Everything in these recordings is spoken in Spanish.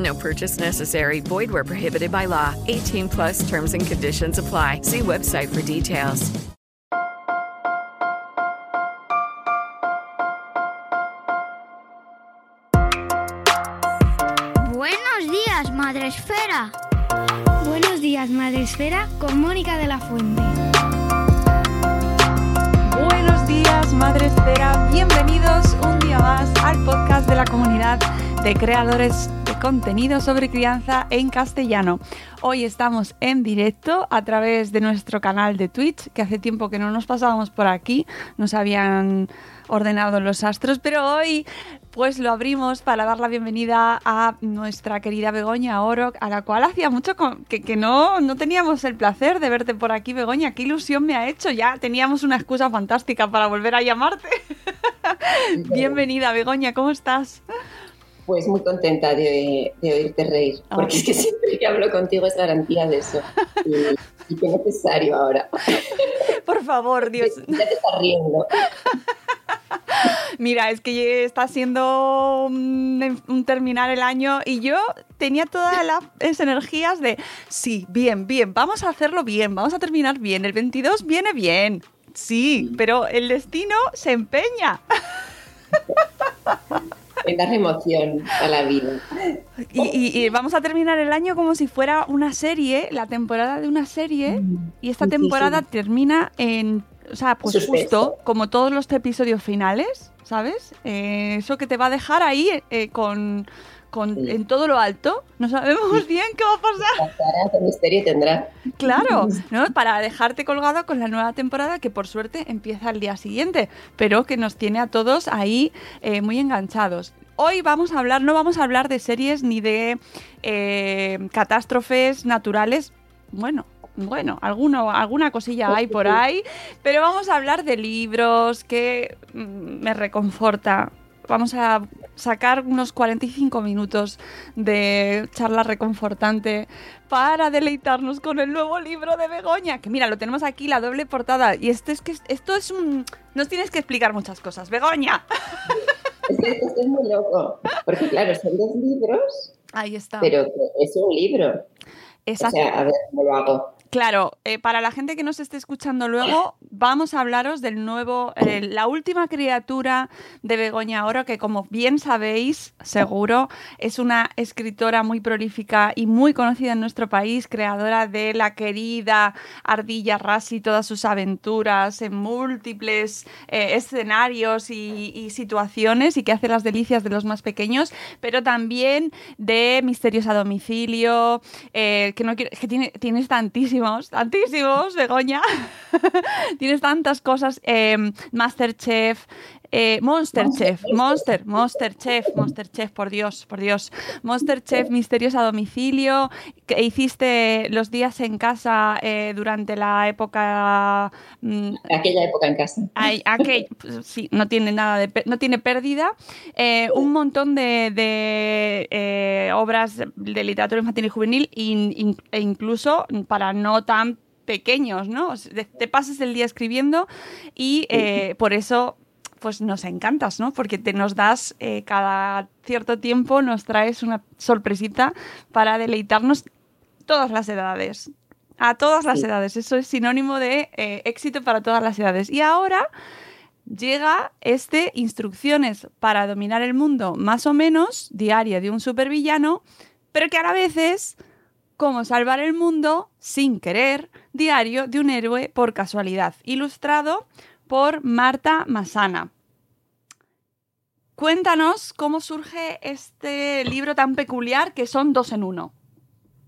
No purchase necessary. Void where prohibited by law. 18 plus terms and conditions apply. See website for details. Buenos días, Madre Esfera. Buenos días, Madre Esfera, con Mónica de la Fuente. Buenos días, Madre Esfera. Bienvenidos un día más al podcast de la comunidad de creadores de contenido sobre crianza en castellano. Hoy estamos en directo a través de nuestro canal de Twitch, que hace tiempo que no nos pasábamos por aquí, nos habían ordenado los astros, pero hoy pues lo abrimos para dar la bienvenida a nuestra querida Begoña Oro, a la cual hacía mucho que, que no, no teníamos el placer de verte por aquí, Begoña. Qué ilusión me ha hecho, ya teníamos una excusa fantástica para volver a llamarte. Bienvenida, Begoña, ¿cómo estás? Pues muy contenta de, de oírte reír, porque es que siempre que hablo contigo es garantía de eso. Y, y qué necesario ahora. Por favor, Dios. Ya te estás riendo. Mira, es que está siendo un, un terminar el año y yo tenía todas las energías de, sí, bien, bien, vamos a hacerlo bien, vamos a terminar bien, el 22 viene bien, sí, pero el destino se empeña. En darle emoción a la vida. Y, y- y vamos a terminar el año como si fuera una serie, la temporada de una serie, y esta temporada termina en, o sea, pues justo como todos los episodios finales, ¿sabes? Eh, eso que te va a dejar ahí eh, con, con Sí. en todo lo alto. No sabemos bien qué va a pasar. Pasará, qué misterio tendrá. Claro, ¿no? Para dejarte colgado con la nueva temporada que por suerte empieza el día siguiente, pero que nos tiene a todos ahí eh, muy enganchados. Hoy vamos a hablar, no vamos a hablar de series ni de eh, catástrofes naturales. Bueno, bueno, alguno, alguna cosilla hay por ahí, pero vamos a hablar de libros que mm, me reconforta. Vamos a sacar unos 45 minutos de charla reconfortante para deleitarnos con el nuevo libro de Begoña. Que mira, lo tenemos aquí, la doble portada. Y esto es que esto es un. Nos tienes que explicar muchas cosas. ¡Begoña! Es que esto es muy loco. Porque claro, son dos libros, Ahí está. pero es un libro. Exacto. O sea, a ver cómo lo hago. Claro, eh, para la gente que nos esté escuchando luego, vamos a hablaros del nuevo, eh, la última criatura de Begoña Oro, que como bien sabéis, seguro, es una escritora muy prolífica y muy conocida en nuestro país, creadora de la querida Ardilla Rassi todas sus aventuras en múltiples eh, escenarios y, situaciones y que hace las delicias de los más pequeños, pero también de Misterios a domicilio, que no quiero- que tiene, tienes tantísimos, tantísimos, Begoña. tienes tantas cosas. eh, Masterchef. Eh, Monsterchef, Monster, Monsterchef, Monsterchef, por Dios, por Dios. Monsterchef, Misterios a domicilio, que hiciste los días en casa eh, durante la época mm, Aquella época en casa. Ay, aquel- sí, no tiene nada de no tiene pérdida. Eh, un montón de, de, eh, obras de literatura infantil y juvenil in- in- e incluso para no tan pequeños, ¿no? Te pasas el día escribiendo y eh, por eso pues nos encantas, ¿no? Porque te nos das eh, cada cierto tiempo, nos traes una sorpresita para deleitarnos todas las edades. A todas las Sí. edades. Eso es sinónimo de eh, éxito para todas las edades. Y ahora llega este Instrucciones para dominar el mundo, más o menos, diaria de un supervillano, pero que a la vez es Cómo salvar el mundo sin querer, diario de un héroe por casualidad, ilustrado por Marta Masana. Cuéntanos cómo surge este libro tan peculiar que son dos en uno.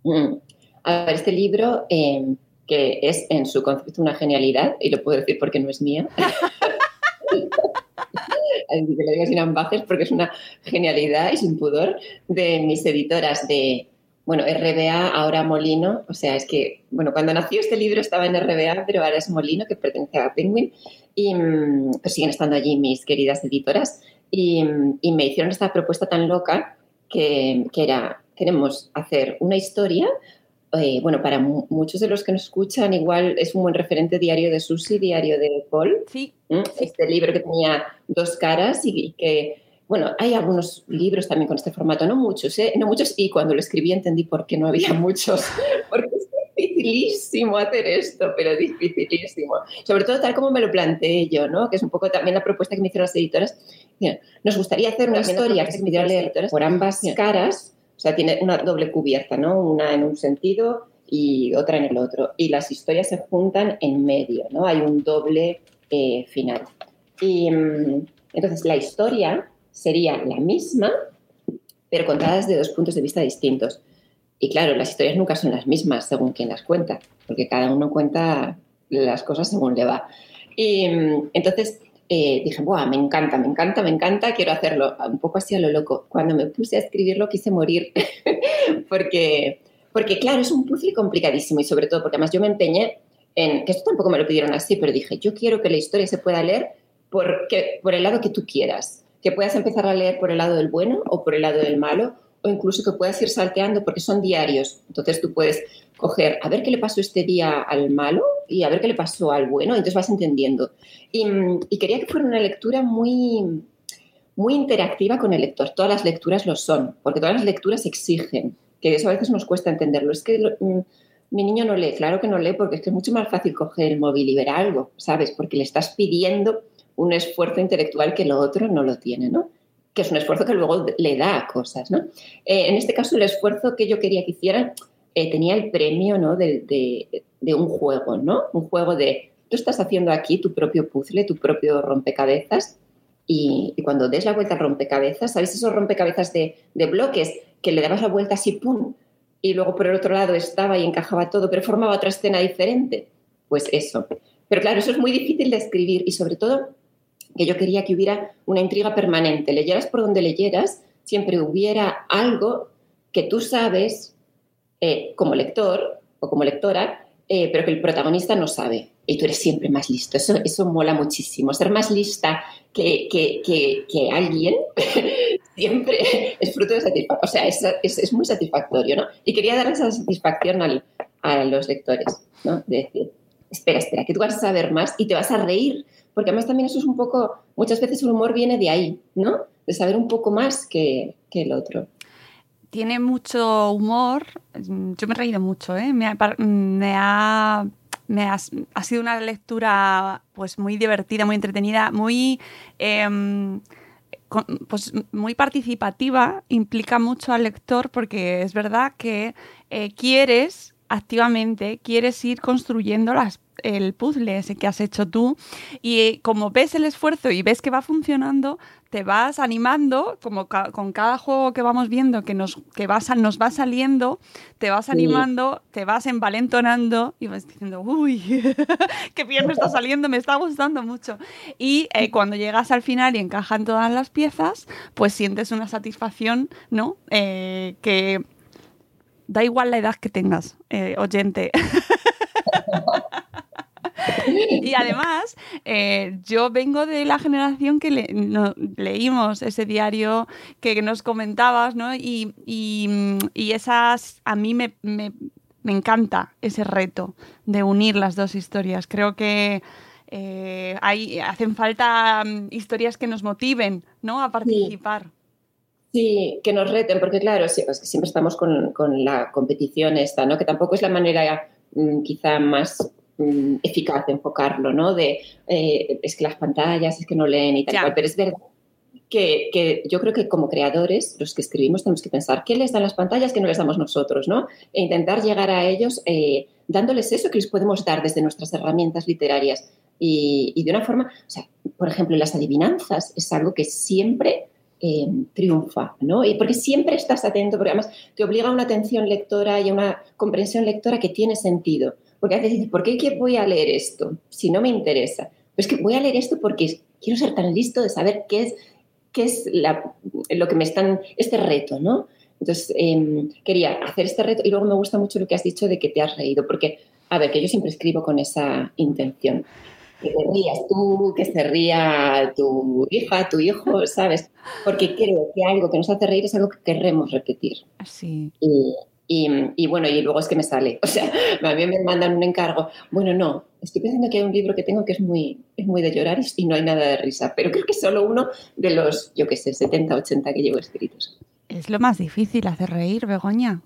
Mm. A ver, este libro, eh, que es en su concepto una genialidad, y lo puedo decir porque no es mía. que lo digo sin ambajes porque es una genialidad y sin pudor de mis editoras de, bueno, RBA, ahora Molino, o sea, es que, bueno, cuando nació este libro estaba en RBA, pero ahora es Molino, que pertenece a Penguin, y mm, pues siguen estando allí mis queridas editoras, y, y me hicieron esta propuesta tan loca que, que, era, queremos hacer una historia, eh, bueno, para mu muchos de los que nos escuchan, igual es un buen referente diario de Susi, diario de Paul, sí, sí. este libro que tenía dos caras y, y que bueno, hay algunos libros también con este formato, no muchos, ¿eh? no muchos, y cuando lo escribí entendí por qué no había muchos, porque es dificilísimo hacer esto, pero dificilísimo. Sobre todo tal como me lo planteé yo, ¿no? que es un poco también la propuesta que me hicieron las editoras. Nos gustaría hacer una historia que me las editoras por ambas caras, o sea, tiene una doble cubierta, ¿no? una en un sentido y otra en el otro, y las historias se juntan en medio, ¿no? hay un doble eh, final. Y mm, entonces la historia sería la misma, pero contada desde dos puntos de vista distintos. Y claro, las historias nunca son las mismas según quien las cuenta, porque cada uno cuenta las cosas según le va. Y entonces eh, dije, Buah, me encanta, me encanta, me encanta, quiero hacerlo, un poco así a lo loco. Cuando me puse a escribirlo quise morir, porque, porque claro, es un puzzle complicadísimo y sobre todo porque además yo me empeñé en, que esto tampoco me lo pidieron así, pero dije, yo quiero que la historia se pueda leer porque, por el lado que tú quieras que puedas empezar a leer por el lado del bueno o por el lado del malo, o incluso que puedas ir salteando porque son diarios. Entonces tú puedes coger, a ver qué le pasó este día al malo y a ver qué le pasó al bueno, entonces vas entendiendo. Y, quería que fuera una lectura muy, muy interactiva con el lector. Todas las lecturas lo son, porque todas las lecturas exigen, que eso a veces nos cuesta entenderlo. Es que lo, mi niño no lee, claro que no lee, porque es que es mucho más fácil coger el móvil y ver algo, ¿sabes? Porque le estás pidiendo un esfuerzo intelectual que lo otro no lo tiene, ¿no? Que es un esfuerzo que luego le da a cosas, ¿no? Eh, en este caso, el esfuerzo que yo quería que hicieran eh, tenía el premio, ¿no? De, de, de, un juego, ¿no? Un juego de, tú estás haciendo aquí tu propio puzzle, tu propio rompecabezas, y, y cuando des la vuelta al rompecabezas, ¿sabes esos rompecabezas de, de bloques que le dabas la vuelta así, ¡pum! Y luego por el otro lado estaba y encajaba todo, pero formaba otra escena diferente. Pues eso. Pero claro, eso es muy difícil de escribir y sobre todo que yo quería que hubiera una intriga permanente. Leyeras por donde leyeras, siempre hubiera algo que tú sabes eh, como lector o como lectora, eh, pero que el protagonista no sabe. Y tú eres siempre más listo. Eso, eso mola muchísimo. Ser más lista que, que, que, que alguien siempre es fruto de satisfacción. O sea, es, es, es, muy satisfactorio, ¿no? Y quería dar esa satisfacción al, a los lectores, ¿no? De decir, espera, espera, que tú vas a saber más y te vas a reír porque además también eso es un poco, muchas veces el humor viene de ahí, ¿no? De saber un poco más que, que el otro. Tiene mucho humor, yo me he reído mucho, ¿eh? me, ha, me, ha, ha, sido una lectura pues muy divertida, muy entretenida, muy... Eh, pues muy participativa, implica mucho al lector porque es verdad que eh, quieres activamente, quieres ir construyendo las el puzzle ese que has hecho tú y como ves el esfuerzo y ves que va funcionando, te vas animando, como ca con cada juego que vamos viendo que, nos, que vas, nos va saliendo, te vas animando, te vas envalentonando y vas diciendo, uy, qué bien me está saliendo, me está gustando mucho. Y eh, cuando llegas al final y encajan todas las piezas, pues sientes una satisfacción, ¿no? Eh, que da igual la edad que tengas, eh, oyente. y además, eh, yo vengo de la generación que le, no, leímos ese diario que nos comentabas, ¿no? Y, y, y esas, a mí me, me, me, encanta ese reto de unir las dos historias. Creo que eh, hay, hacen falta mm, historias que nos motiven, ¿no? A participar. Sí. Sí, que nos reten, porque claro, siempre estamos con, con, la competición esta, ¿no? Que tampoco es la manera mmm, quizá más mmm, eficaz de enfocarlo, ¿no? De, eh, es que las pantallas, es que no leen y tal cual, pero es verdad que, que, yo creo que como creadores, los que escribimos, tenemos que pensar qué les dan las pantallas que no les damos nosotros, ¿no? E intentar llegar a ellos eh, dándoles eso que les podemos dar desde nuestras herramientas literarias. Y, y, de una forma, o sea, por ejemplo, las adivinanzas es algo que siempre eh, triunfa, ¿no? Y porque siempre estás atento, porque además te obliga a una atención lectora y a una comprensión lectora que tiene sentido. Porque a veces dices, ¿por qué voy a leer esto si no me interesa? Pues que voy a leer esto porque quiero ser tan listo de saber qué es, qué es lo que me están, este reto, ¿no? Entonces, em, quería hacer este reto y luego me gusta mucho lo que has dicho de que te has reído, porque, a ver, que yo siempre escribo con esa intención que te rías tú, que se ría tu hija, tu hijo, ¿sabes? Porque creo que algo que nos hace reír es algo que queremos repetir. Así. Y, y, y, bueno, y luego es que me sale. O sea, a mí me mandan un encargo. Bueno, no, estoy pensando que hay un libro que tengo que es muy, es muy de llorar y, no hay nada de risa, pero creo que es solo uno de los, yo qué sé, 70, 80 que llevo escritos. Es lo más difícil hacer reír, Begoña.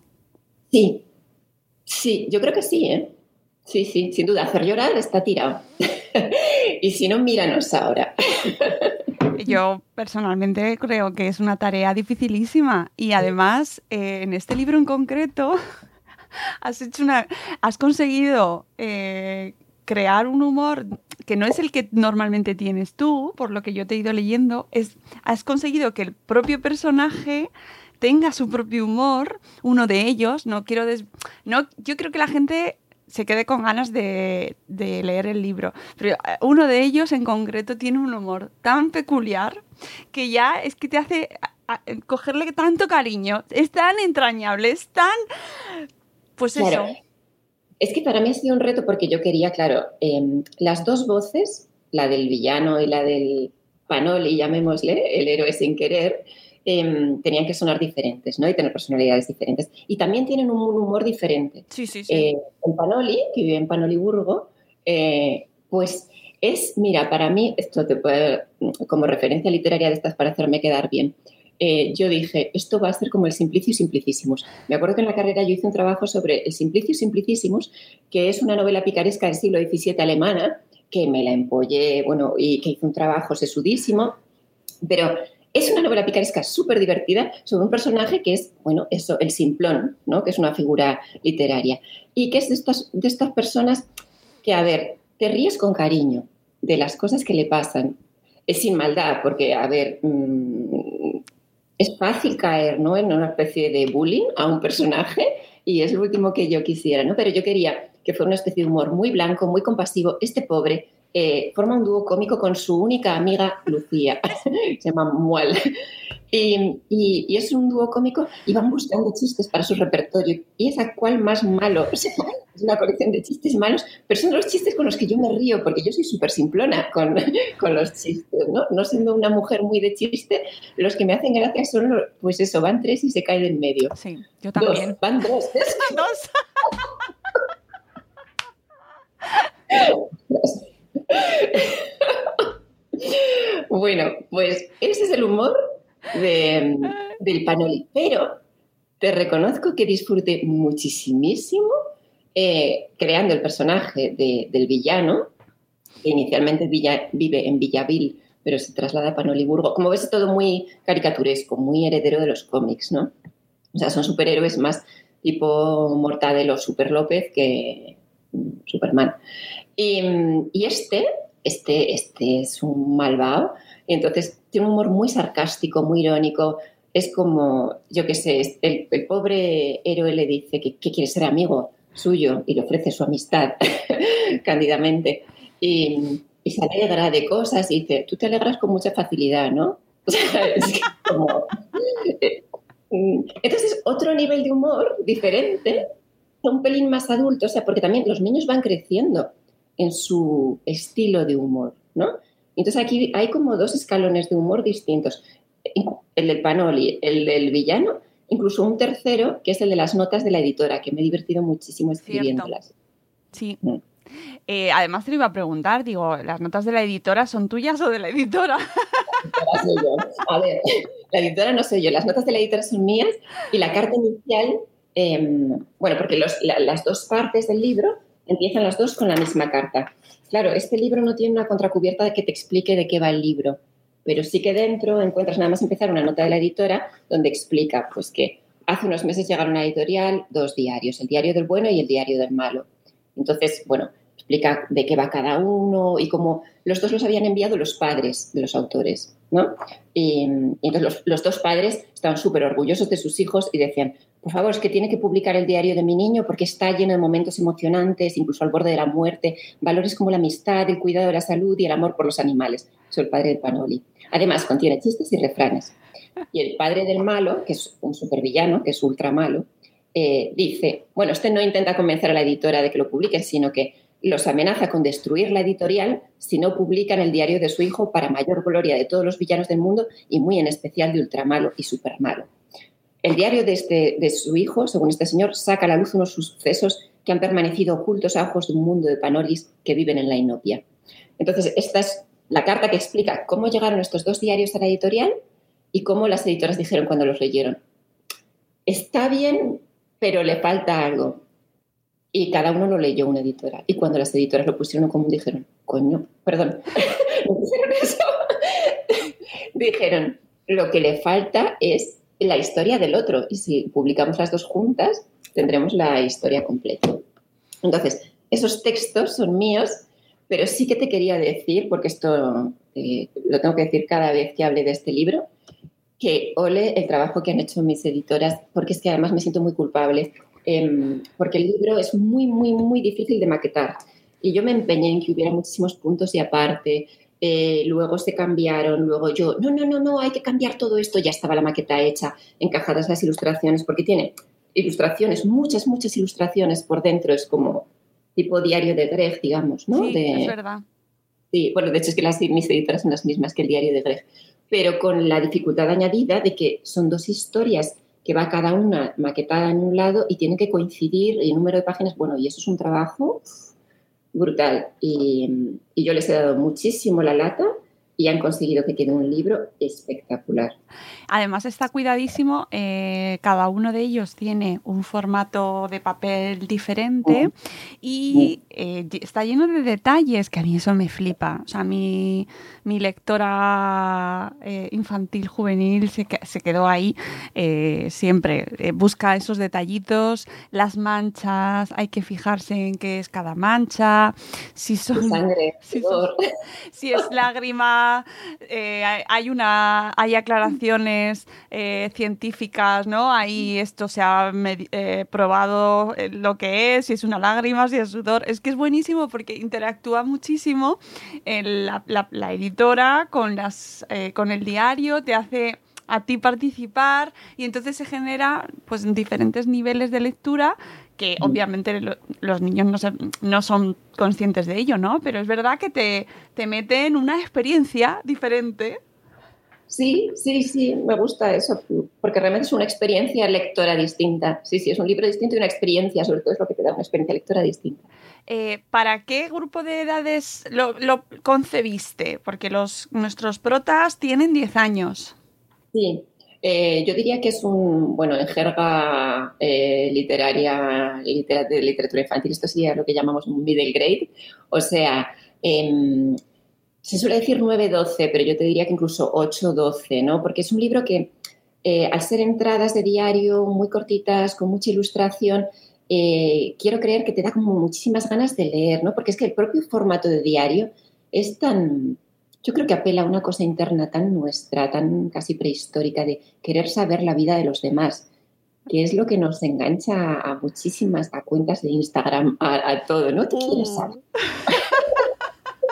Sí, sí, yo creo que sí, ¿eh? Sí, sí, sin duda, hacer llorar está tirado. y si no, míranos ahora. Yo personalmente creo que es una tarea dificilísima y además eh, en este libro en concreto has hecho una, has conseguido eh, crear un humor que no es el que normalmente tienes tú, por lo que yo te he ido leyendo, es, has conseguido que el propio personaje tenga su propio humor, uno de ellos, no quiero no, yo creo que la gente se quede con ganas de, leer el libro. Pero eh, uno de ellos en concreto tiene un humor tan peculiar que ya es que te hace cogerle tanto cariño. Es tan entrañable, es tan... Pues eso. Es que para mí ha sido un reto porque yo quería, claro, em, las dos voces, la del villano y la del Panoli, llamémosle, el héroe sin querer, Em, tenían que sonar diferentes, ¿no? Y tener personalidades diferentes. Y también tienen un, humor diferente. Sí, sí, sí. Eh, el Panoli, que vive en Panoliburgo, eh, pues es, mira, para mí, esto te puede, como referencia literaria de estas para hacerme quedar bien, eh, yo dije, esto va a ser como el Simplicio Simplicísimos. Me acuerdo que en la carrera yo hice un trabajo sobre el Simplicio Simplicísimos, que es una novela picaresca del siglo XVII alemana, que me la empollé, bueno, y que hice un trabajo sesudísimo, pero es una novela picaresca súper divertida sobre un personaje que es, bueno, eso, el simplón, ¿no? Que es una figura literaria. Y que es de estas, de estas personas que, a ver, te ríes con cariño de las cosas que le pasan. Es sin maldad, porque, a ver, mm, es fácil caer, ¿no? En una especie de bullying a un personaje y es lo último que yo quisiera, ¿no? Pero yo quería que fuera una especie de humor muy blanco, muy compasivo. Este pobre eh, forma un dúo cómico con su única amiga Lucía, se llama Mual. Y, es un dúo cómico y van buscando chistes para su repertorio. Y es a cual más malo. es una colección de chistes malos, pero son los chistes con los que yo me río, porque yo soy súper simplona con, con, los chistes, ¿no? No siendo una mujer muy de chiste, los que me hacen gracia son, pues eso, van tres y se caen en medio. Sí, yo también. van dos. dos. bueno, pues ese es el humor del Panoli. Pero te reconozco que disfruté muchísimo eh, creando el personaje del villano, que inicialmente vive en Villavil, pero se traslada a Panoliburgo. Como ves, es todo muy caricaturesco, muy heredero de los cómics, ¿no? O sea, son superhéroes más tipo Mortadelo Super López que Superman. Y, este, este, este es un malvado, y entonces tiene un humor muy sarcástico, muy irónico. Es como, yo qué sé, el, pobre héroe le dice que, quiere ser amigo suyo y le ofrece su amistad cándidamente. Y, se alegra de cosas y dice, tú te alegras con mucha facilidad, ¿no? Eh, entonces, otro nivel de humor diferente, un pelín más adulto, o sea, porque también los niños van creciendo en su estilo de humor, ¿no? Entonces aquí hay como dos escalones de humor distintos. El del Panoli, el del villano, incluso un tercero, que es el de las notas de la editora, que me he divertido muchísimo escribiéndolas. Sí. Mm. Eh, además te iba a preguntar, digo, ¿las notas de la editora son tuyas o de la editora? A ver, la editora no soy yo, las notas de la editora son mías y la carta inicial, em, bueno, porque las dos partes del libro empiezan las dos con la misma carta. Claro, este libro no tiene una contracubierta que te explique de qué va el libro. pero sí que dentro encuentras nada más empezar una nota de la editora donde explica pues que hace unos meses llegaron a la editorial dos diarios, el diario del bueno y el diario del malo. Entonces, bueno, explica de qué va cada uno y cómo los dos los habían enviado los padres de los autores, ¿no? Y, entonces los, los, dos padres estaban súper orgullosos de sus hijos y decían, por favor, es que tiene que publicar el diario de mi niño porque está lleno de momentos emocionantes, incluso al borde de la muerte, valores como la amistad, el cuidado de la salud y el amor por los animales. Soy el padre de Panoli. Además, contiene chistes y refranes. Y el padre del malo, que es un supervillano, que es ultra malo, eh, dice, bueno, este no intenta convencer a la editora de que lo publique, sino que los amenaza con destruir la editorial si no publican el diario de su hijo para mayor gloria de todos los villanos del mundo y muy en especial de ultramalo y supermalo. El diario de, este, de su hijo, según este señor, saca a la luz unos sucesos que han permanecido ocultos a ojos de un mundo de panolis que viven en la inopia. Entonces, esta es la carta que explica cómo llegaron estos dos diarios a la editorial y cómo las editoras dijeron cuando los leyeron. Está bien, pero le falta algo. Y cada uno lo leyó una editora. Y cuando las editoras lo pusieron como dijeron, coño, perdón, ¿no dijeron eso? dijeron, lo que le falta es la historia del otro. Y si publicamos las dos juntas, tendremos la historia completa. Entonces, esos textos son míos, pero sí que te quería decir, porque esto eh, lo tengo que decir cada vez que hable de este libro, que ole el trabajo que han hecho mis editoras, porque es que además me siento muy culpable Em, porque el libro es muy, muy, muy difícil de maquetar. Y yo me empeñé en que hubiera muchísimos puntos y aparte. Eh, luego se cambiaron, luego yo, no, no, no, no, hay que cambiar todo esto, ya estaba la maqueta hecha, encajadas las ilustraciones, porque tiene ilustraciones, muchas, muchas ilustraciones por dentro, es como tipo diario de Greg, digamos, ¿no? Sí, es verdad. Sí, bueno, de hecho es que las, mis editoras son las mismas que el diario de Greg, pero con la dificultad añadida de que son dos historias que va cada una maquetada en un lado y tiene que coincidir el número de páginas. Bueno, y eso es un trabajo brutal. Y, y yo les he dado muchísimo la lata y han conseguido que quede un libro espectacular. Además está cuidadísimo, eh, cada uno de ellos tiene un formato de papel diferente y eh, está lleno de detalles que a mí eso me flipa. O sea, mi, mi lectora eh, infantil, juvenil, se, se quedó ahí siempre. busca esos detallitos, las manchas, hay que fijarse en qué es cada mancha, si son... Sangre, si, si es lágrima, hay, una, hay aclaraciones eh, científicas, ¿no? Ahí esto se ha eh, probado eh, lo que es, si es una lágrima, si es sudor. Es que es buenísimo porque interactúa muchísimo la, la, editora con, las, con el diario, te hace a ti participar y entonces se genera pues diferentes niveles de lectura que obviamente los niños no, no, son conscientes de ello, ¿no? Pero es verdad que te, te mete en una experiencia diferente Sí, sí, sí, me gusta eso, porque realmente es una experiencia lectora distinta. Sí, sí, es un libro distinto y una experiencia, sobre todo es lo que te da una experiencia lectora distinta. Eh, ¿Para qué grupo de edades lo, concebiste? Porque los, nuestros protas tienen 10 años. Sí, eh, yo diría que es un, bueno, en jerga eh, literaria, de literatura infantil, esto sería lo que llamamos un middle grade, o sea, em, se suele decir 9-12, pero yo te diría que incluso 8-12, ¿no? Porque es un libro que, eh, al ser entradas de diario muy cortitas, con mucha ilustración, eh, quiero creer que te da como muchísimas ganas de leer, ¿no? Porque es que el propio formato de diario es tan, yo creo que apela a una cosa interna tan nuestra, tan casi prehistórica, de querer saber la vida de los demás, que es lo que nos engancha a muchísimas, a cuentas de Instagram, a, todo, ¿no? Te quieres saber.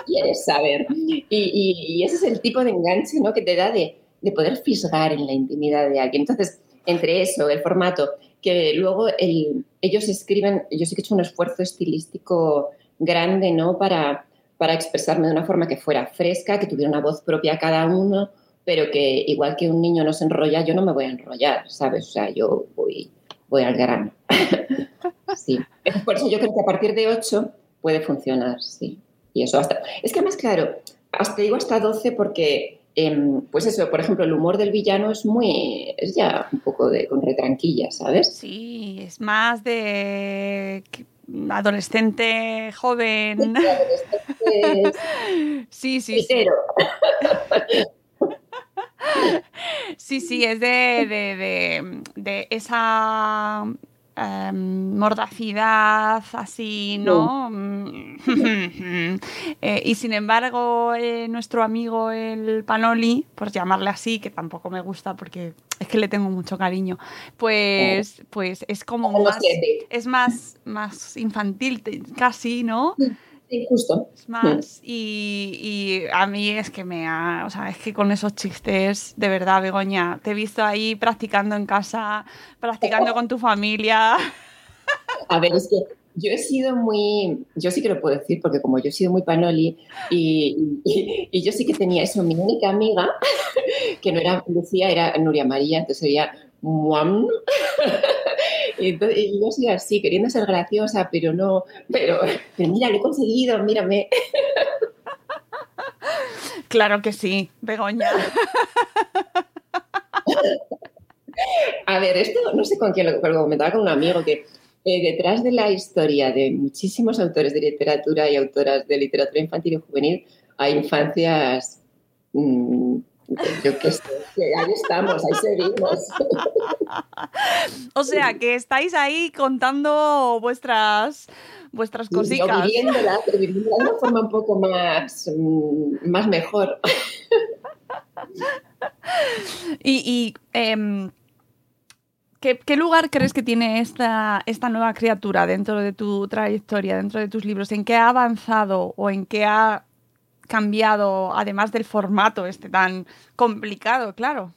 quieres saber. Y, ese es el tipo de enganche ¿no? que te da de, poder fisgar en la intimidad de alguien. Entonces, entre eso, el formato, que luego ellos escriben, yo sí que he hecho un esfuerzo estilístico grande ¿no? para, para expresarme de una forma que fuera fresca, que tuviera una voz propia cada uno, pero que igual que un niño no se enrolla, yo no me voy a enrollar, ¿sabes? O sea, yo voy, voy al grano. sí. Por eso yo creo que a partir de 8 puede funcionar, sí. Y eso hasta... Es que además, claro, hasta digo hasta 12 porque, em, pues eso, por ejemplo, el humor del villano es muy... es ya un poco de con retranquilla, ¿sabes? Sí, es más de adolescente joven. sí, sí. sí. Sí, sí, es de, de, de, de esa em, mordacidad así, ¿no? Eh, y sin embargo, eh, nuestro amigo el Panoli, por llamarle así, que tampoco me gusta porque es que le tengo mucho cariño, pues, pues es como Como más, siete. es más, más infantil casi, ¿no? Sí, justo. Es más, y, y a mí es que me ha, o sea, es que con esos chistes, de verdad, Begoña, te he visto ahí practicando en casa, practicando con tu familia. A ver, es que yo he sido muy, yo sí que lo puedo decir, porque como yo he sido muy panoli y, y- y yo sí que tenía eso, mi única amiga, que no era Lucía, era Nuria María, entonces sería muam. Y, entonces- y yo soy así, queriendo ser graciosa, pero no, pero, pero mira, lo he conseguido, mírame. Claro que sí, Begoña. A ver, esto no sé con quién lo, pero lo comentaba con un amigo que eh, detrás de la historia de muchísimos autores de literatura y autoras de literatura infantil y juvenil hay infancias, mm, yo qué sé, ahí estamos, ahí seguimos. O sea, que estáis ahí contando vuestras, vuestras cositas. viviéndola, pero viviéndola de una forma un poco más, mm, más mejor. Y, y, em, ¿qué, qué lugar crees que tiene esta, esta nueva criatura dentro de tu trayectoria, dentro de tus libros? ¿En qué ha avanzado o en qué ha cambiado, además del formato este tan complicado, claro?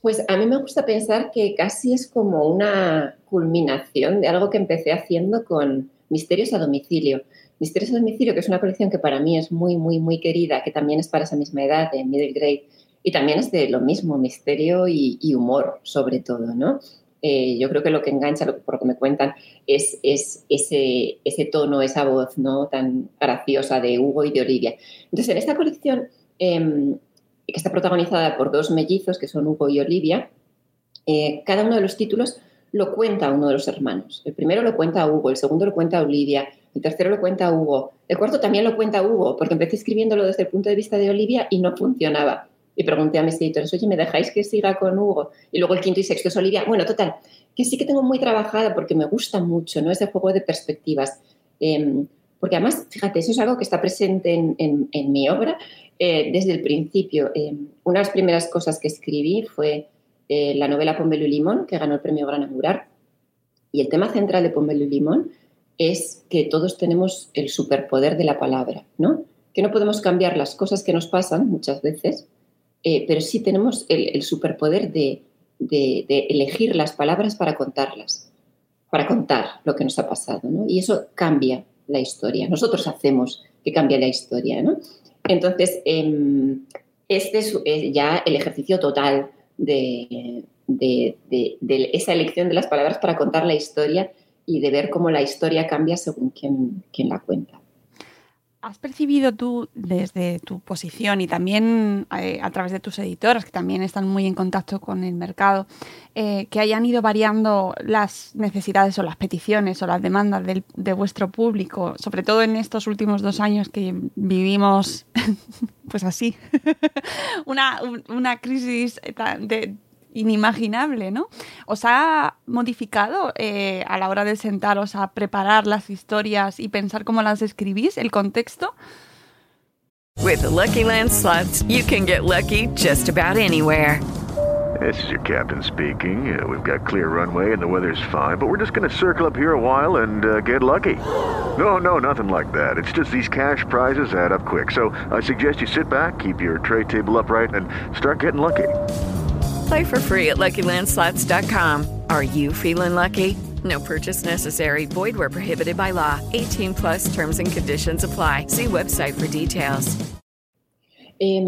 Pues a mí me gusta pensar que casi es como una culminación de algo que empecé haciendo con Misterios a domicilio. Misterios a domicilio, que es una colección que para mí es muy, muy, muy querida, que también es para esa misma edad, de middle grade, y también es de lo mismo, misterio y, y humor, sobre todo, ¿no? Eh, yo creo que lo que engancha, lo por lo que me cuentan, es, es ese, ese tono, esa voz, ¿no? Tan graciosa de Hugo y de Olivia. Entonces, en esta colección, em, que está protagonizada por dos mellizos, que son Hugo y Olivia, eh, cada uno de los títulos lo cuenta uno de los hermanos. El primero lo cuenta Hugo, el segundo lo cuenta Olivia, el tercero lo cuenta Hugo, el cuarto también lo cuenta Hugo, porque empecé escribiéndolo desde el punto de vista de Olivia y no funcionaba. Y pregunté a mis editores, oye, ¿me dejáis que siga con Hugo? Y luego el quinto y sexto es Olivia. Bueno, total, que sí que tengo muy trabajada porque me gusta mucho, ¿no? Ese juego de perspectivas. Eh, porque además, fíjate, eso es algo que está presente en, en, en mi obra eh, desde el principio. Eh, una de las primeras cosas que escribí fue eh, la novela Pomelo y Limón, que ganó el premio Gran Angular. Y el tema central de Pomelo y Limón es que todos tenemos el superpoder de la palabra, ¿no? Que no podemos cambiar las cosas que nos pasan muchas veces, eh, pero sí tenemos el, superpoder de, elegir las palabras para contarlas, para contar lo que nos ha pasado, ¿no? Y eso cambia la historia. Nosotros hacemos que cambie la historia, ¿no? Entonces, eh, este es ya el ejercicio total de, esa elección de las palabras para contar la historia y de ver cómo la historia cambia según quien, quien la cuenta. ¿Has percibido tú desde tu posición y también eh, a través de tus editoras, que también están muy en contacto con el mercado, eh, que hayan ido variando las necesidades o las peticiones o las demandas del, de vuestro público, sobre todo en estos últimos dos años que vivimos, pues así, una, una crisis de, inimaginable, ¿no? ¿Os ha modificado eh, a la hora de sentaros a preparar las historias y pensar cómo las escribís, el contexto? With the Lucky Land slots, you can get lucky just about anywhere. This is your captain speaking. Uh, we've got clear runway and the weather's fine, but we're just going to circle up here a while and uh, get lucky. No, no, nothing like that. It's just these cash prizes add up quick. So I suggest you sit back, keep your tray table upright, and start getting lucky. Play for free at LuckyLandSlots.com. Are you feeling lucky? No purchase necessary. Void where prohibited by law. 18 plus terms and conditions apply. See website for details. Eh,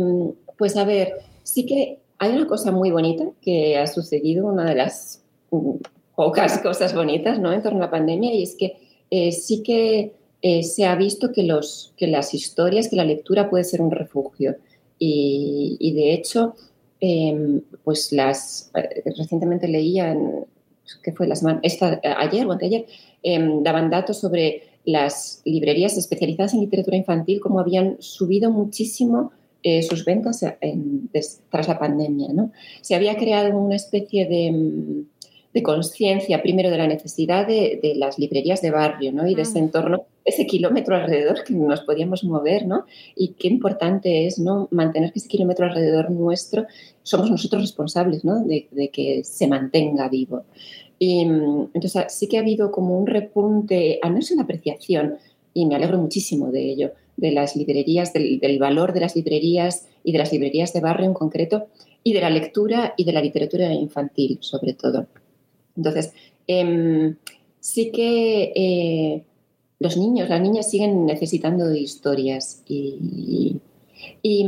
pues a ver, sí que hay una cosa muy bonita que ha sucedido, una de las um, pocas cosas bonitas ¿no? en torno a la pandemia, y es que eh, sí que eh, se ha visto que, los, que las historias, que la lectura puede ser un refugio. Y, y de hecho, eh, pues las recientemente leía que fue la semana esta, ayer o anteayer daban datos sobre las librerías especializadas en literatura infantil como habían subido muchísimo eh, sus ventas tras la pandemia. ¿no? Se había creado una especie de, mm, de conciencia, primero de la necesidad de, de las librerías de barrio ¿no? y de ese Mm. entorno, ese kilómetro alrededor que nos podíamos mover, ¿no? y qué importante es ¿no? mantener que ese kilómetro alrededor nuestro, somos nosotros responsables ¿no? de, de que se mantenga vivo. Y mm, entonces sí que ha habido como un repunte, al menos en la apreciación, y me alegro muchísimo de ello, de las librerías, del, del valor de las librerías y de las librerías de barrio en concreto, y de la lectura y de la literatura infantil, sobre todo. Entonces, em, sí que eh, los niños, las niñas siguen necesitando de historias y, y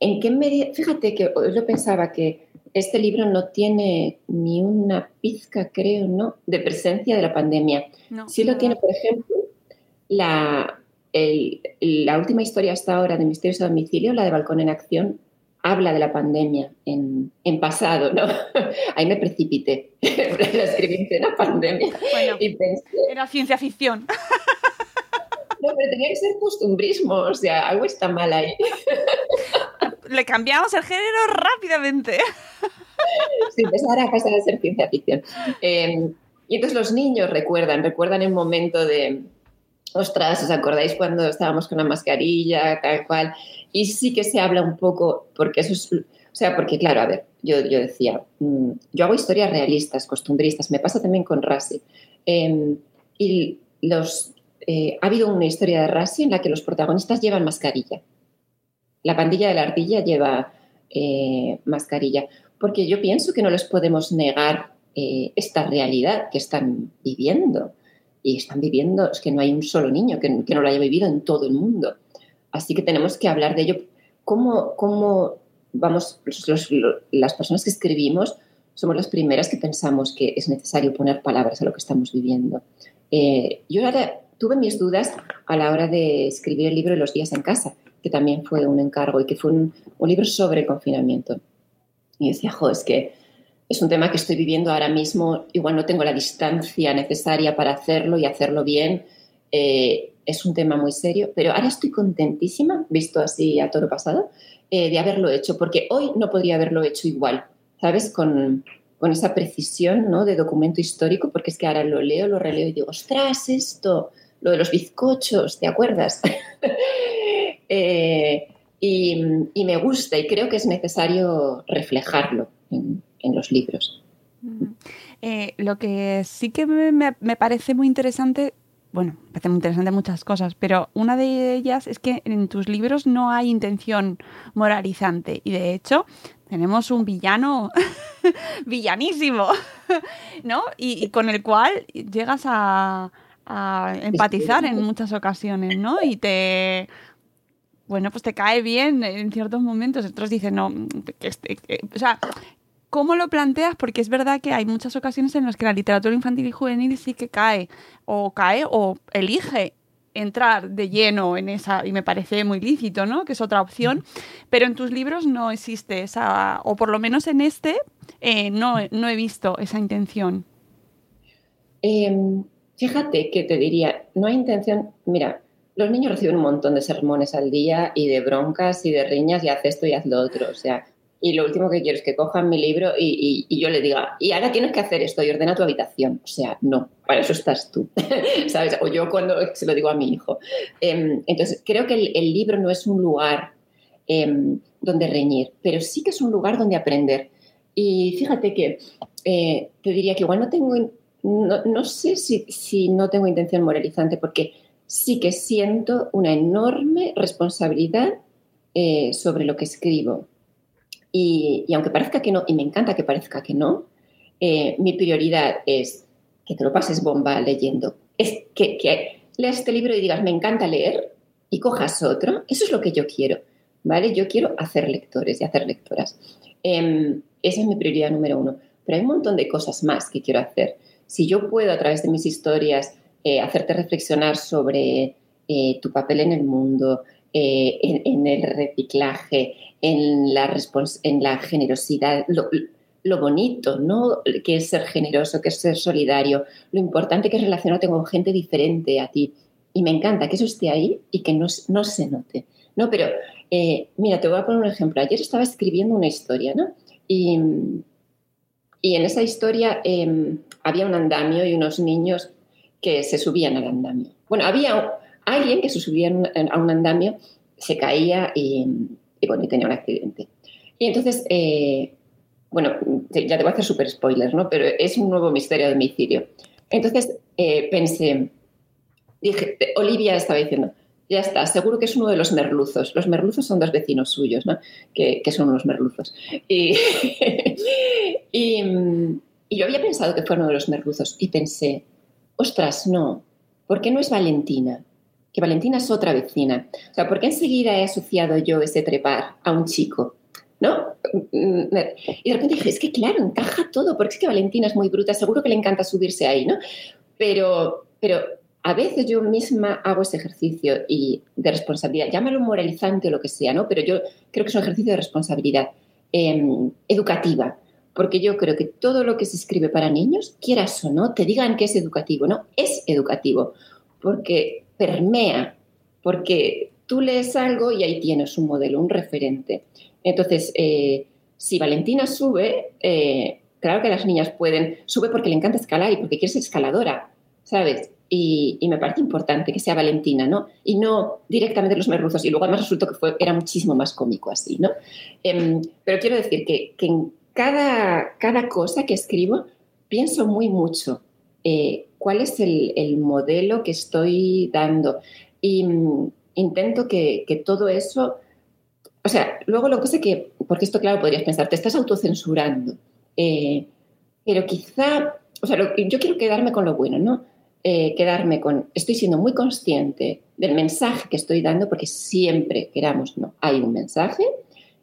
en qué medida, fíjate que lo pensaba que este libro no tiene ni una pizca, creo, ¿no? de presencia de la pandemia. No, Sí lo no. tiene, por ejemplo, la, el- la última historia hasta ahora de Misterios a Domicilio, la de Balcón en Acción, habla de la pandemia en, en pasado, ¿no? Ahí me precipité, la escribí en plena pandemia Bueno, y pensé, era ciencia ficción. no, pero tenía que ser costumbrismo, o sea, algo está mal ahí. Le cambiamos el género rápidamente. Sí, pues ahora pasa a ser ciencia ficción. Eh, y entonces los niños recuerdan, recuerdan el momento de, ostras, ¿os acordáis cuando estábamos con la mascarilla, tal cual? Y sí que se habla un poco, porque eso es, o sea, porque claro, a ver, yo, yo decía, mm, yo hago historias realistas, costumbristas, me pasa también con Rasi. Eh, y los, eh, ha habido una historia de Rasi en la que los protagonistas llevan mascarilla. La pandilla de la ardilla lleva eh, mascarilla porque yo pienso que no les podemos negar eh, esta realidad que están viviendo. Y están viviendo, es que no hay un solo niño que, que no lo haya vivido en todo el mundo. Así que tenemos que hablar de ello. ¿Cómo, cómo vamos, los- los- lo- las personas que escribimos somos las primeras que pensamos que es necesario poner palabras a lo que estamos viviendo? Eh, yo ahora tuve mis dudas a la hora de escribir el libro de los días en casa, que también fue un encargo y que fue un, un libro sobre el confinamiento. Y decía, jo, es que es un tema que estoy viviendo ahora mismo, igual no tengo la distancia necesaria para hacerlo y hacerlo bien. Eh, es un tema muy serio, pero ahora estoy contentísima, visto así a toro pasado, eh, de haberlo hecho, porque hoy no podría haberlo hecho igual, ¿sabes? Con, con esa precisión ¿no? de documento histórico, porque es que ahora lo leo, lo releo y digo, ostras, esto, lo de los bizcochos, ¿te acuerdas? Eh, y, me gusta y creo que es necesario reflejarlo en los libros. Eh, lo que sí que me, me- parece muy interesante, bueno, me parece muy interesante muchas cosas, pero una de ellas es que en tus libros no hay intención moralizante y de hecho tenemos un villano villanísimo, ¿no? Y, con el cual llegas a, empatizar en muchas ocasiones, ¿no? Y te... Bueno, pues te cae bien en ciertos momentos. Otros dicen, no, que este- que- o sea, ¿Cómo lo planteas? Porque es verdad que hay muchas ocasiones en las que la literatura infantil y juvenil sí que cae, o cae o elige entrar de lleno en esa, y me parece muy lícito, ¿no? Que es otra opción, pero en tus libros no existe esa, o por lo menos en este, eh, no, no he visto esa intención. Eh, fíjate que te diría, no hay intención, mira, los niños reciben un montón de sermones al día y de broncas y de riñas y haz esto y haz lo otro, o sea, y lo último que quiero es que cojan mi libro y, y- y yo le diga, y ahora tienes que hacer esto y ordena tu habitación. O sea, no, para eso estás tú, ¿sabes? O yo cuando se lo digo a mi hijo. Em, entonces, creo que el, el libro no es un lugar em, donde reñir, pero sí que es un lugar donde aprender. Y fíjate que eh, te diría que igual no tengo, no, no sé si, si no tengo intención moralizante, porque sí que siento una enorme responsabilidad eh, sobre lo que escribo. Y, aunque parezca que no, y me encanta que parezca que no, eh, mi prioridad es que te lo pases bomba leyendo. Es que, que leas este libro y digas, me encanta leer, y cojas otro. Eso es lo que yo quiero, ¿vale? Yo quiero hacer lectores y hacer lectoras. Em, esa es mi prioridad número uno. Pero hay un montón de cosas más que quiero hacer. Si yo puedo, a través de mis historias, eh, hacerte reflexionar sobre eh, tu papel en el mundo, eh, en, en el reciclaje, en la, en la generosidad, lo, lo bonito, ¿no? Que es ser generoso, que es ser solidario, lo importante que es relacionarte con gente diferente a ti. Y me encanta que eso esté ahí y que no, no se note. No, pero Eh, mira, te voy a poner un ejemplo. Ayer estaba escribiendo una historia, ¿no? Y, y en esa historia em, había un andamio y unos niños que se subían al andamio. Bueno, había alguien que se subía a un andamio, se caía y, bueno, y tenía un accidente. Y entonces, eh, bueno, ya te voy a hacer súper spoilers, ¿no? Pero es un nuevo misterio de homicidio. Entonces eh, pensé, dije, Olivia estaba diciendo, ya está, seguro que es uno de los merluzos. Los merluzos son dos vecinos suyos, ¿no? Que, son unos merluzos. Y, y, y, yo había pensado que fue uno de los merluzos y pensé, ostras, no, ¿por qué no es Valentina? Que Valentina es otra vecina. O sea, ¿por qué enseguida he asociado yo ese trepar a un chico? ¿No? Y de repente dije, es que claro, encaja todo, porque es que Valentina es muy bruta, seguro que le encanta subirse ahí, ¿no? Pero, pero a veces yo misma hago ese ejercicio y de responsabilidad, llámalo moralizante o lo que sea, ¿no? Pero yo creo que es un ejercicio de responsabilidad em, educativa, porque yo creo que todo lo que se escribe para niños, quieras o no, te digan que es educativo, ¿no? Es educativo, porque permea, porque tú lees algo y ahí tienes un modelo, un referente. Entonces, eh, si Valentina sube, eh, claro que las niñas pueden, sube porque le encanta escalar y porque quiere ser escaladora, ¿sabes? Y, me parece importante que sea Valentina, ¿no? Y no directamente los merluzos. Y luego además resultó que fue, era muchísimo más cómico así, ¿no? Em, pero quiero decir que, en cada, cada cosa que escribo pienso muy mucho eh, cuál es el, modelo que estoy dando. Y mm, intento que, todo eso... O sea, luego lo que sé que, porque esto claro podrías pensar, te estás autocensurando, eh, pero quizá, o sea, yo quiero quedarme con lo bueno, ¿no? Eh, quedarme con, estoy siendo muy consciente del mensaje que estoy dando, porque siempre, queramos, no, hay un mensaje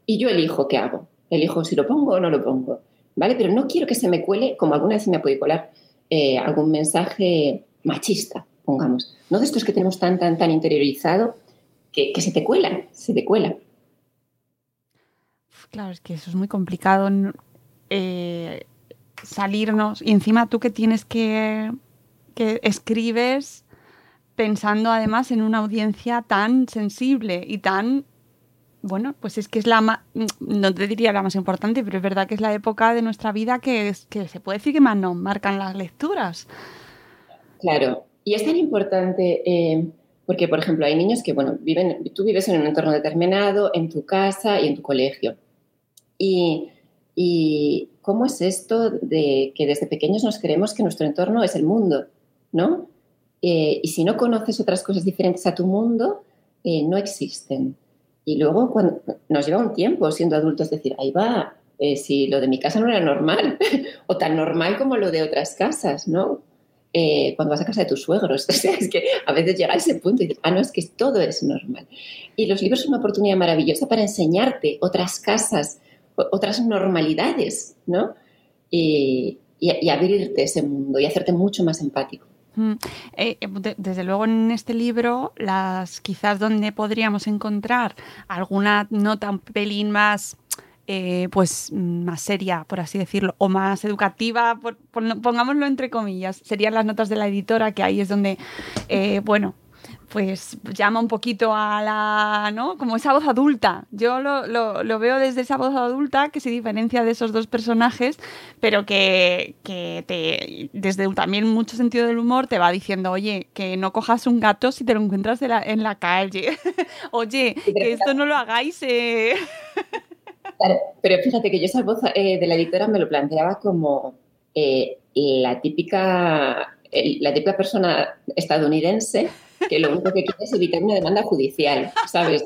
y yo elijo qué hago. Elijo si lo pongo o no lo pongo, ¿vale? Pero no quiero que se me cuele, como alguna vez me puede colar, eh, algún mensaje machista, pongamos. No de estos que tenemos tan, tan, tan interiorizado que, se te cuelan, se te cuela. Claro, es que eso es muy complicado. Eh, salirnos y encima tú que tienes que que escribes pensando además en una audiencia tan sensible y tan bueno, pues es que es la más, no te diría la más importante, pero es verdad que es la época de nuestra vida que, es, que se puede decir que más nos marcan las lecturas. Claro, y es tan importante eh, porque, por ejemplo, hay niños que, bueno, viven, tú vives en un entorno determinado, en tu casa y en tu colegio. Y, cómo es esto de que desde pequeños nos creemos que nuestro entorno es el mundo ¿no? Eh, y si no conoces otras cosas diferentes a tu mundo, eh, no existen. Y luego cuando nos lleva un tiempo siendo adultos decir, ahí va, eh, si lo de mi casa no era normal, o tan normal como lo de otras casas, ¿no? cuando vas a casa de tus suegros. es que a veces llega a ese punto y dices, ah, no, es que todo es normal. Y los libros son una oportunidad maravillosa para enseñarte otras casas, otras normalidades, ¿no? y abrirte ese mundo y hacerte mucho más empático. Mm, eh, eh, desde luego en este libro, las quizás donde podríamos encontrar alguna nota un pelín más, eh, pues más seria, por así decirlo, o más educativa, pongámoslo entre comillas, serían las notas de la editora, que ahí es donde, bueno, pues llama un poquito a la, ¿no? Como esa voz adulta. Yo lo, lo, veo desde esa voz adulta que se diferencia de esos dos personajes, pero que, que te, desde también mucho sentido del humor te va diciendo, oye, que no cojas un gato si te lo encuentras en la calle. oye, que esto no lo hagáis. Eh. pero fíjate que yo esa voz eh, de la editora me lo planteaba como eh, la típica la típica persona estadounidense que lo único que quiere es evitar una demanda judicial, ¿sabes?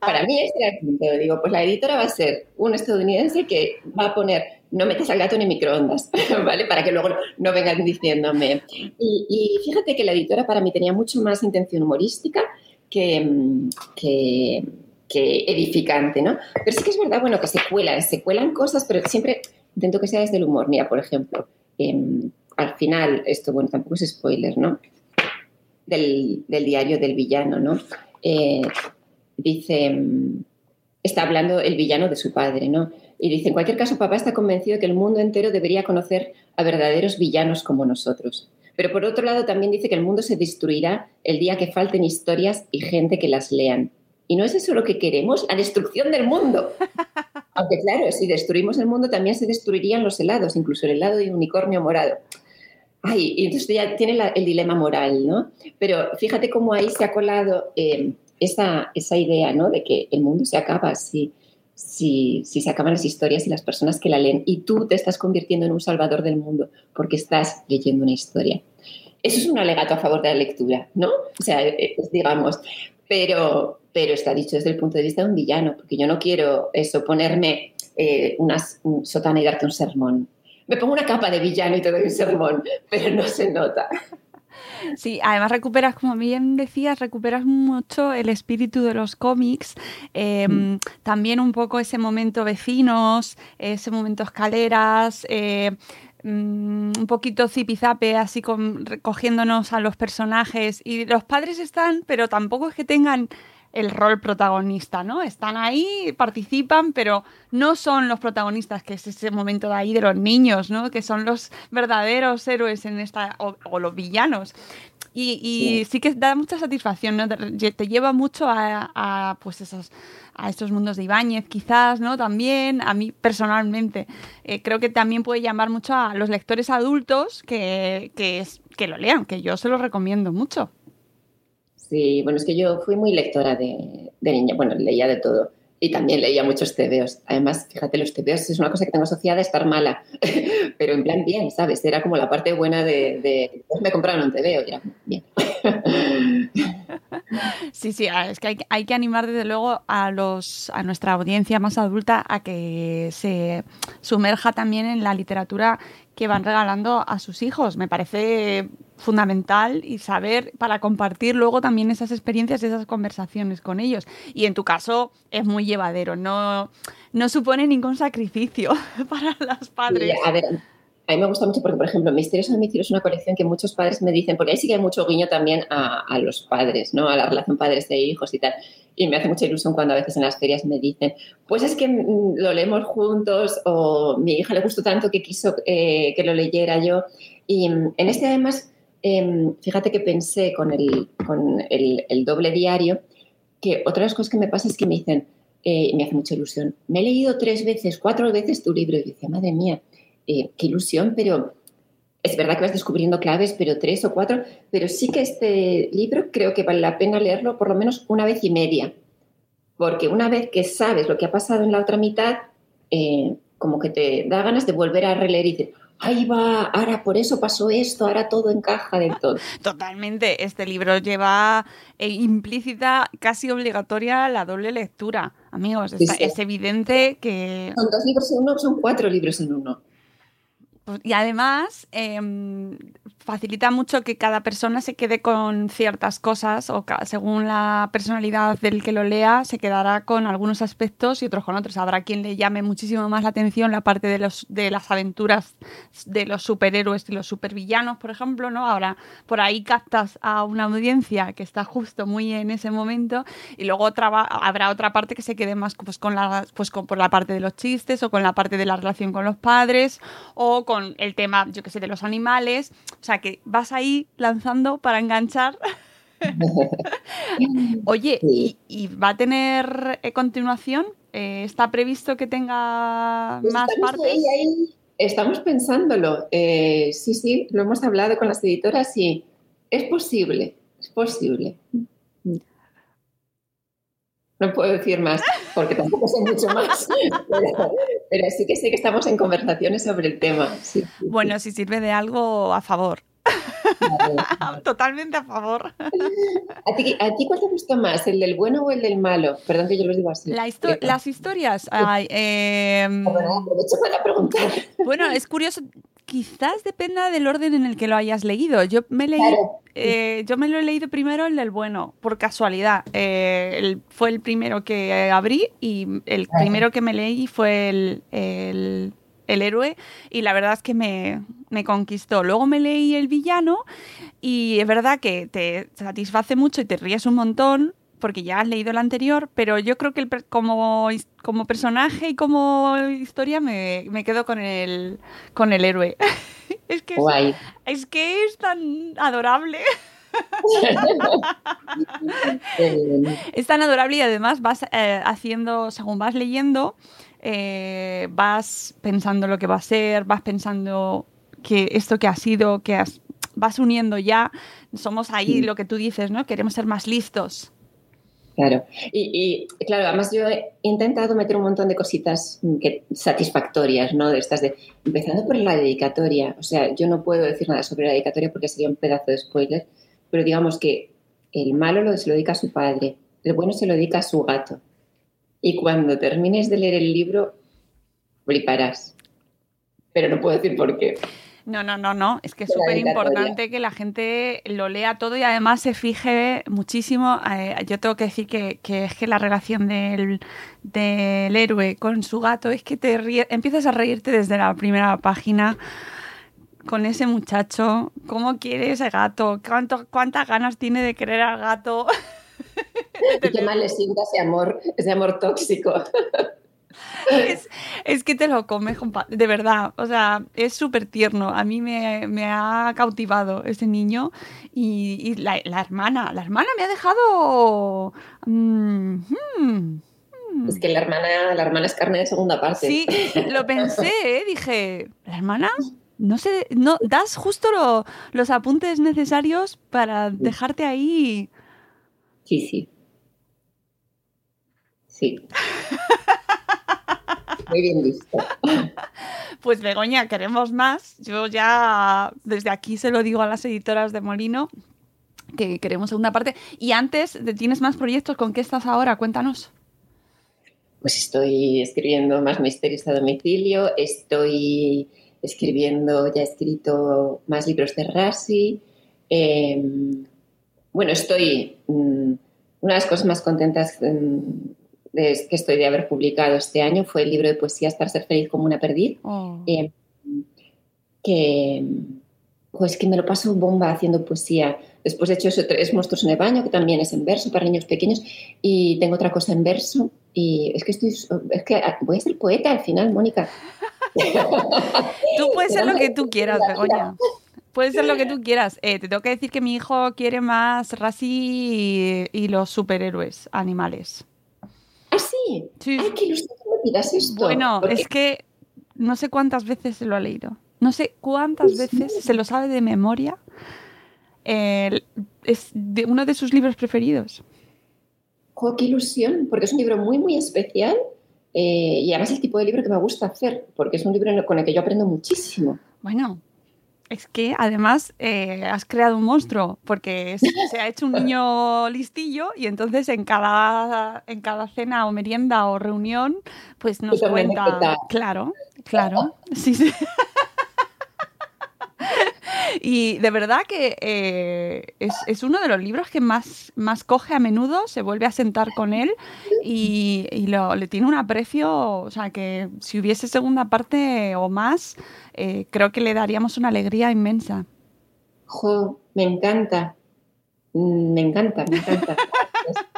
para mí este era el punto. Digo, pues la editora va a ser un estadounidense que va a poner no metes al gato en microondas, ¿vale? Para que luego no vengan diciéndome. Y, fíjate que la editora para mí tenía mucho más intención humorística que, que, edificante, ¿no? Pero sí que es verdad, bueno, que se cuelan, se cuelan cosas, pero siempre intento que sea desde el humor. Mira, por ejemplo, em, al final, esto, bueno, tampoco es spoiler, ¿no? Del, diario del villano, ¿no? Eh, dice, mm, está hablando el villano de su padre, ¿no? Y dice, en cualquier caso, papá está convencido de que el mundo entero debería conocer a verdaderos villanos como nosotros. Pero por otro lado también dice que el mundo se destruirá el día que falten historias y gente que las lean. ¿Y no es eso lo que queremos? La destrucción del mundo. Aunque claro, si destruimos el mundo también se destruirían los helados, incluso el helado de unicornio morado. Ay, y entonces ya tiene el dilema moral, ¿no? Pero fíjate cómo ahí se ha colado eh, esa, esa, idea, ¿no? De que el mundo se acaba si, si, si, se acaban las historias y las personas que la leen y tú te estás convirtiendo en un salvador del mundo porque estás leyendo una historia. Eso es un alegato a favor de la lectura, ¿no? O sea, eh, digamos, pero, pero está dicho desde el punto de vista de un villano, porque yo no quiero eso, ponerme eh, una sotana y darte un sermón. Me pongo una capa de villano y te doy un sermón, pero no se nota. Sí, además recuperas, como bien decías, recuperas mucho el espíritu de los cómics, em, mm. también un poco ese momento vecinos, ese momento escaleras, eh, mm, un poquito zipizape, así con, recogiéndonos a los personajes. Y los padres están, pero tampoco es que tengan el rol protagonista, ¿no? Están ahí, participan, pero no son los protagonistas, que es ese momento de ahí de los niños, ¿no? Que son los verdaderos héroes en esta, o, los villanos. Y, sí. que da mucha satisfacción, ¿no? Te, lleva mucho a, pues esos, a estos mundos de Ibáñez, quizás, ¿no? También, a mí personalmente, eh, creo que también puede llamar mucho a los lectores adultos que, que, que lo lean, que yo se lo recomiendo mucho. Sí, bueno, es que yo fui muy lectora de, niña, bueno, leía de todo y también leía muchos tebeos. Además, fíjate, los tebeos es una cosa que tengo asociada a estar mala, pero en plan bien, ¿sabes? Era como la parte buena de, pues me compraron un tebeo, ya, bien. Sí, sí, es que hay, que animar desde luego a, los, a nuestra audiencia más adulta a que se sumerja también en la literatura que van regalando a sus hijos. Me parece fundamental y saber para compartir luego también esas experiencias, esas conversaciones con ellos. Y en tu caso es muy llevadero, no, no supone ningún sacrificio para los padres. a ver, a mí me gusta mucho porque, por ejemplo, Misterios al es una colección que muchos padres me dicen, porque ahí sí que hay mucho guiño también a, los padres, ¿no? A la relación padres de hijos y tal. Y me hace mucha ilusión cuando a veces en las ferias me dicen, pues es que mm, lo leemos juntos o mi hija le gustó tanto que quiso eh, que lo leyera yo. Y mm, en este además Em, fíjate que pensé con, el, con el, doble diario que otra de las cosas que me pasa es que me dicen, eh, me hace mucha ilusión, me he leído tres veces, cuatro veces tu libro y dice, madre mía, eh, qué ilusión, pero es verdad que vas descubriendo claves, pero tres o cuatro, pero sí que este libro creo que vale la pena leerlo por lo menos una vez y media, porque una vez que sabes lo que ha pasado en la otra mitad, eh, como que te da ganas de volver a releer y decir, ahí va, ahora por eso pasó esto, ahora todo encaja del todo. Totalmente, este libro lleva eh, implícita, casi obligatoria la doble lectura. Amigos, es evidente que... Son dos libros en uno, son cuatro libros en uno. Pues, y además em, facilita mucho que cada persona se quede con ciertas cosas o según la personalidad del que lo lea se quedará con algunos aspectos y otros con otros. Habrá quien le llame muchísimo más la atención la parte de, los, de las aventuras de los superhéroes y los supervillanos, por ejemplo, ¿no? Ahora por ahí captas a una audiencia que está justo muy en ese momento y luego otra, habrá otra parte que se quede más pues, con la, pues, con, por la parte de los chistes o con la parte de la relación con los padres o con el tema, yo que sé, de los animales. O sea, que vas ahí lanzando para enganchar. Oye, ¿y, va a tener eh, continuación? Eh, ¿Está previsto que tenga pues más partes? Estamos pensándolo. Eh, sí, sí, lo hemos hablado con las editoras y es posible, es posible. No puedo decir más, porque tampoco sé mucho más, pero, sí que sé que estamos en conversaciones sobre el tema. bueno, si sirve de algo, a favor. Totalmente a favor. ¿A ti, cuál te gustó más, el del bueno o el del malo? Perdón que yo lo digo así. las historias. Em, bueno, para preguntar. Bueno, es curioso quizás dependa del orden en el que lo hayas leído. Yo me leí, eh, yo me lo he leído primero el del bueno, por casualidad. Eh, fue el primero que abrí y el primero que me leí fue el, el, héroe y la verdad es que me, me, conquistó. Luego me leí el villano y es verdad que te satisface mucho y te ríes un montón porque ya has leído el anterior, pero yo creo que el, como, como personaje y como historia me, me quedo con el, con el héroe. es, que es, es, que es tan adorable. es tan adorable y además vas eh, haciendo, según vas leyendo, eh, vas pensando lo que va a ser, vas pensando que esto que ha sido, que has, vas uniendo ya. Somos ahí lo que tú dices, ¿no? Queremos ser más listos. Claro, y, claro, además yo he intentado meter un montón de cositas mm, que, satisfactorias, ¿no? De estas de, empezando por la dedicatoria, o sea, yo no puedo decir nada sobre la dedicatoria porque sería un pedazo de spoiler, pero digamos que el malo lo, se lo dedica a su padre, el bueno se lo dedica a su gato. Y cuando termines de leer el libro, fliparás. Pero no puedo decir por qué. No, no, no, no. Es que es súper importante que la gente lo lea todo y además se fije muchísimo. Eh, yo tengo que decir que, es que la relación del, héroe con su gato es que te empiezas a reírte desde la primera página con ese muchacho. ¿Cómo quiere ese gato? ¿Cuánto, ¿Cuántas ganas tiene de querer al gato? y qué mal le sienta ese amor, ese amor tóxico. es, que te lo comes, de verdad. O sea, es súper tierno. A mí me, ha cautivado ese niño y, la, hermana, la hermana me ha dejado... Mm, hmm, hmm. Es que la hermana, la hermana es carne de segunda parte. Sí, lo pensé, ¿eh? dije, ¿la hermana? No sé, no, das justo los apuntes necesarios para dejarte ahí. Sí, sí. Sí. Muy bien visto. Pues Begoña, queremos más. Yo ya desde aquí se lo digo a las editoras de Molino que queremos segunda parte. Y antes, ¿tienes más proyectos? ¿Con qué estás ahora? Cuéntanos. Pues estoy escribiendo más misterios a domicilio, estoy escribiendo, ya he escrito más libros de Rasi. Em, bueno, estoy. Mm, una de las cosas más contentas mm, que estoy de haber publicado este año fue el libro de poesía Estar ser feliz como una perdiz, oh. eh, que pues que me lo paso bomba haciendo poesía. Después he hecho eso, Tres monstruos en el baño, que también es en verso para niños pequeños, y tengo otra cosa en verso, y es que estoy, es que voy a ser poeta al final, Mónica. tú puedes ser lo que tú quieras, Begoña. Puede ser lo que tú quieras. Eh, te tengo que decir que mi hijo quiere más Rasi y los superhéroes animales. ¿Ah, sí? sí. Ay, qué ilusión que me esto. Bueno, es que no sé cuántas veces se lo ha leído. No sé cuántas veces se lo sabe de memoria. es de uno de sus libros preferidos. ¡Oh, qué ilusión! Porque es un libro muy, muy especial eh, y además el tipo de libro que me gusta hacer, porque es un libro con el que yo aprendo muchísimo. Bueno, es que además eh, has creado un monstruo, porque se ha hecho un niño listillo y entonces en cada, en cada cena o merienda o reunión, pues nos cuenta. Claro, claro. Sí, sí. Y de verdad que eh, es, uno de los libros que más, más coge a menudo, se vuelve a sentar con él y, le tiene un aprecio, o sea, que si hubiese segunda parte o más, eh, creo que le daríamos una alegría inmensa. Jo, me encanta, me encanta, me encanta.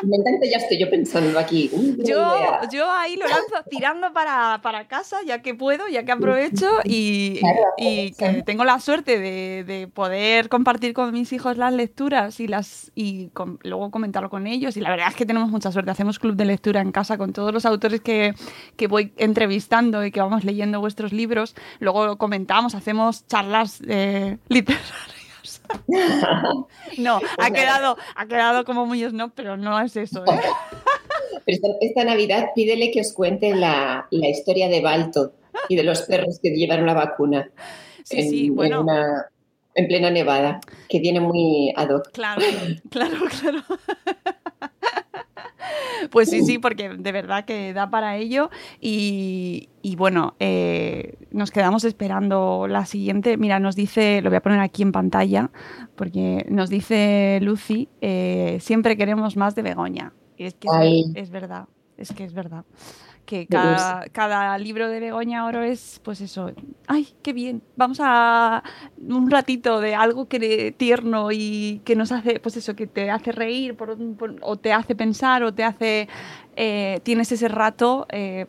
Me encanta, ya estoy yo pensando aquí. Yo, yo ahí lo lanzo tirando para, casa, ya que puedo, ya que aprovecho y, que tengo la suerte de, poder compartir con mis hijos las lecturas y, las, y luego comentarlo con ellos. Y la verdad es que tenemos mucha suerte. Hacemos club de lectura en casa con todos los autores que, que voy entrevistando y que vamos leyendo vuestros libros. Luego comentamos, hacemos charlas eh, literarias no, ha quedado, ha quedado como muy no, pero no es eso. ¿eh? esta, Navidad pídele que os cuente la, historia de Balto y de los perros que llevaron la vacuna. Sí, sí, bueno. En, plena nevada, que viene muy ad hoc. Claro, claro, claro. Pues sí, sí, porque de verdad que da para ello. Y, bueno, eh, nos quedamos esperando la siguiente. Mira, nos dice, lo voy a poner aquí en pantalla, porque nos dice Lucy, eh, siempre queremos más de Begoña. Y es que es verdad, es que es verdad que cada, libro de Begoña Oro es, pues eso, ay, qué bien, vamos a un ratito de algo que tierno y que nos hace, pues eso, que te hace reír o te hace pensar o te hace, eh, tienes ese rato eh,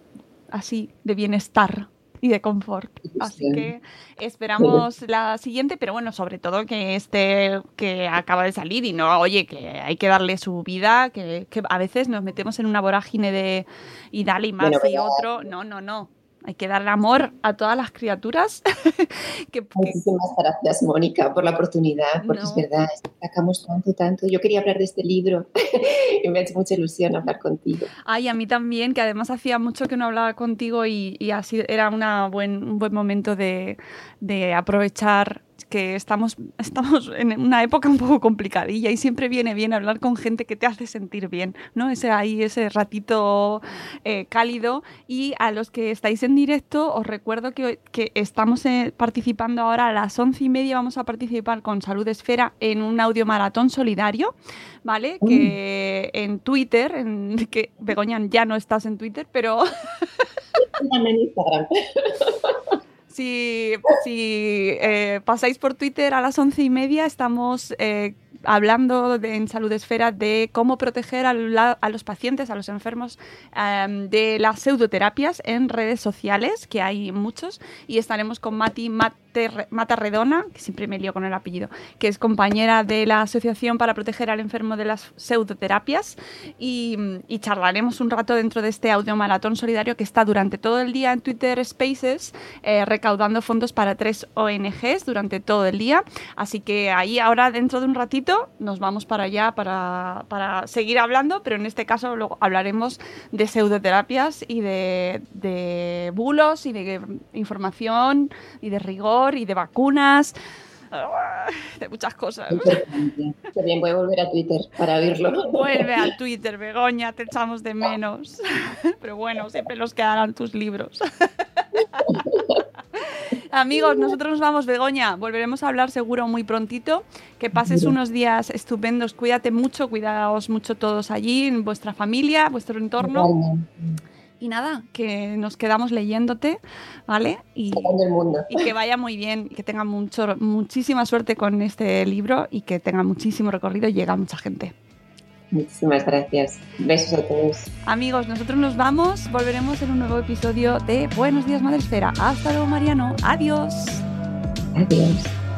así de bienestar. Y de confort. Así que esperamos la siguiente, pero bueno, sobre todo que este que acaba de salir y no, oye, que hay que darle su vida, que, que a veces nos metemos en una vorágine de y dale y más Bueno, y otro. No, no, no. Hay que darle amor a todas las criaturas. que, que- Muchísimas gracias, Mónica, por la oportunidad, porque No. es verdad, sacamos tanto, tanto. Yo quería hablar de este libro y me ha hecho mucha ilusión hablar contigo. Ay, a mí también, que además hacía mucho que no hablaba contigo y, y así era una buen, un buen momento de, de aprovechar que estamos, estamos en una época un poco complicadilla y siempre viene bien hablar con gente que te hace sentir bien, ¿no? Ese ahí, ese ratito eh, cálido. Y a los que estáis en directo, os recuerdo que, que estamos eh, participando ahora a las once y media, vamos a participar con Salud Esfera en un audio maratón solidario, ¿vale? Que en Twitter, en, que Begoña ya no estás en Twitter, pero Síganme en Instagram. si, eh, pasáis por Twitter a las once y media, estamos eh, hablando de- en Salud Esfera de cómo proteger a, a los pacientes, a los enfermos em, de las pseudoterapias en redes sociales, que hay muchos, y estaremos con Mati Mate- Matarredona, que siempre me lío con el apellido, que es compañera de la Asociación para Proteger al Enfermo de las Pseudoterapias, y, y charlaremos un rato dentro de este audio maratón solidario que está durante todo el día en Twitter Spaces, eh, recaudando fondos para tres ONGs durante todo el día. Así que ahí ahora dentro de un ratito nos vamos para allá para, para seguir hablando, pero en este caso luego hablaremos de pseudoterapias y de, de bulos y de información y de rigor y de vacunas. ah, De muchas cosas. Bien, voy a volver a Twitter para oírlo. Vuelve a Twitter, Begoña, te echamos de menos. Pero bueno, siempre los quedarán tus libros. Amigos, nosotros nos vamos, Begoña. Volveremos a hablar seguro muy prontito. Que pases unos días estupendos. Cuídate mucho, cuidaos mucho todos allí, en vuestra familia, vuestro entorno. Y nada, que nos quedamos leyéndote, ¿vale? Y, Salvando el mundo. y que vaya muy bien, que tenga mucho, muchísima suerte con este libro y que tenga muchísimo recorrido y llegue a mucha gente. Muchísimas gracias. Besos a todos. Amigos, nosotros nos vamos. Volveremos en un nuevo episodio de Buenos Días Madre Esfera. Hasta luego, Mariano. Adiós. Adiós.